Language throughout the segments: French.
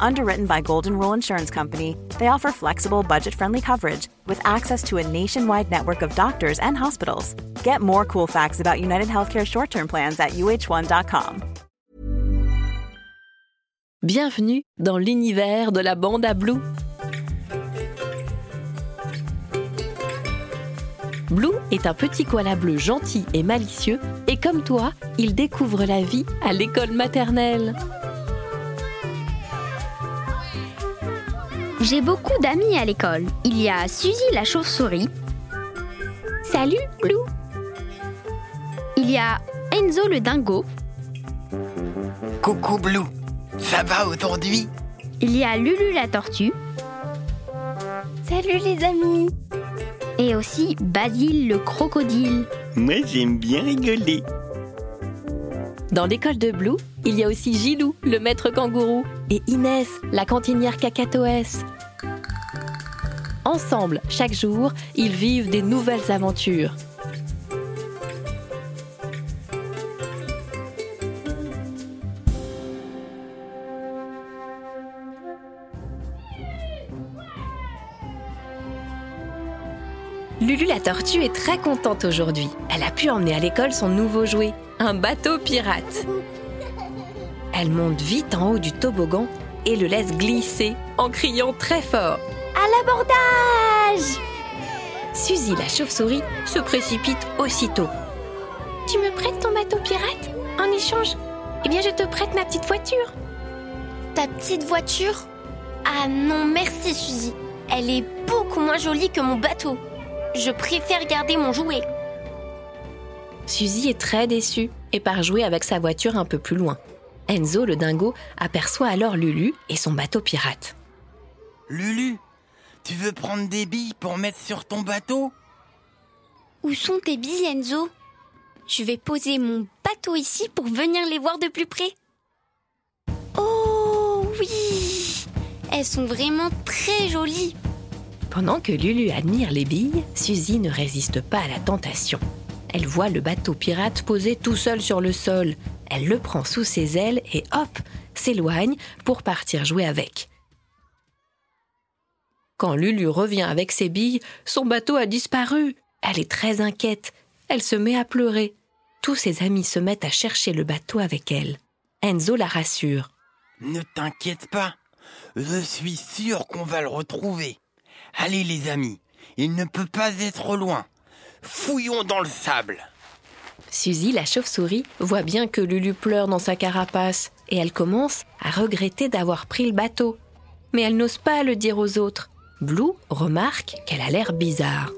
Underwritten by Golden Rule Insurance Company, they offer flexible, budget friendly coverage with access to a nationwide network of doctors and hospitals. Get more cool facts about United Healthcare short term plans at uh1.com. Bienvenue dans l'univers de la bande à Blue. Blue est un petit koala bleu gentil et malicieux et comme toi, il découvre la vie à l'école maternelle. J'ai beaucoup d'amis à l'école. Il y a Suzy la chauve-souris. Salut, Blue. Il y a Enzo le dingo. Coucou Blue, ça va aujourd'hui? Il y a Lulu la tortue. Salut les amis. Et aussi Basile le crocodile. Moi j'aime bien rigoler. Dans l'école de Blue, il y a aussi Gilou, le maître kangourou, et Inès, la cantinière cacatoès. Ensemble, chaque jour, ils vivent des nouvelles aventures. Lulu la tortue est très contente aujourd'hui. Elle a pu emmener à l'école son nouveau jouet, un bateau pirate. Elle monte vite en haut du toboggan et le laisse glisser en criant très fort. À l'abordage Suzy la chauve-souris se précipite aussitôt. Tu me prêtes ton bateau pirate En échange, eh bien je te prête ma petite voiture. Ta petite voiture? Ah non, merci Suzy. Elle est beaucoup moins jolie que mon bateau. Je préfère garder mon jouet. Suzy est très déçue et part jouer avec sa voiture un peu plus loin. Enzo, le dingo, aperçoit alors Lulu et son bateau pirate. Lulu, tu veux prendre des billes pour mettre sur ton bateau? Où sont tes billes, Enzo? Je vais poser mon bateau ici pour venir les voir de plus près. Oh oui Elles sont vraiment très jolies. Pendant que Lulu admire les billes, Suzy ne résiste pas à la tentation. Elle voit le bateau pirate posé tout seul sur le sol. Elle le prend sous ses ailes et hop, s'éloigne pour partir jouer avec. Quand Lulu revient avec ses billes, son bateau a disparu. Elle est très inquiète. Elle se met à pleurer. Tous ses amis se mettent à chercher le bateau avec elle. Enzo la rassure. Ne t'inquiète pas, je suis sûr qu'on va le retrouver. Allez les amis, il ne peut pas être loin. Fouillons dans le sable. Suzy, la chauve-souris, voit bien que Lulu pleure dans sa carapace et elle commence à regretter d'avoir pris le bateau. Mais elle n'ose pas le dire aux autres. Blue remarque qu'elle a l'air bizarre.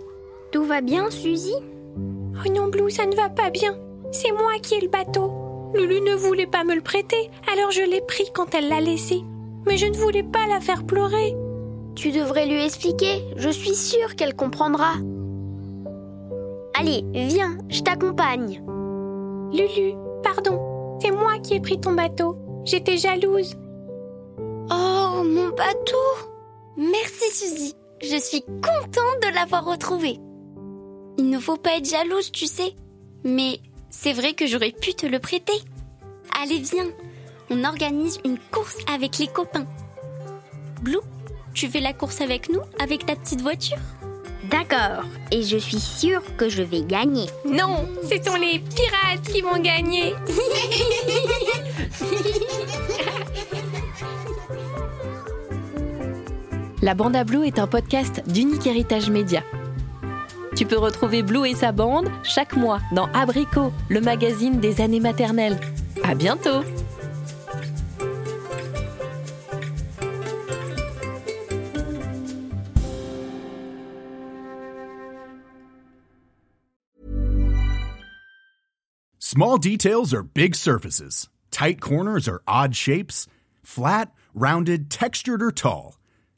Tout va bien, Suzy? Oh non, Blue, ça ne va pas bien. C'est moi qui ai le bateau. Lulu ne voulait pas me le prêter, alors je l'ai pris quand elle l'a laissé. Mais je ne voulais pas la faire pleurer. Tu devrais lui expliquer. Je suis sûre qu'elle comprendra. Allez, viens, je t'accompagne. Lulu, pardon, c'est moi qui ai pris ton bateau. J'étais jalouse. Oh, mon bateau Merci Suzy. Je suis contente de l'avoir retrouvé. Il ne faut pas être jalouse, tu sais. Mais c'est vrai que j'aurais pu te le prêter. Allez, viens. On organise une course avec les copains. Blue, tu fais la course avec nous, avec ta petite voiture? D'accord, et je suis sûre que je vais gagner. Non, ce sont les pirates qui vont gagner. La Bande à Blue est un podcast d'Unique Héritage Média. Tu peux retrouver Blue et sa bande chaque mois dans Abricot, le magazine des années maternelles. À bientôt! Small details are big surfaces. Tight corners are odd shapes. Flat, rounded, textured, or tall.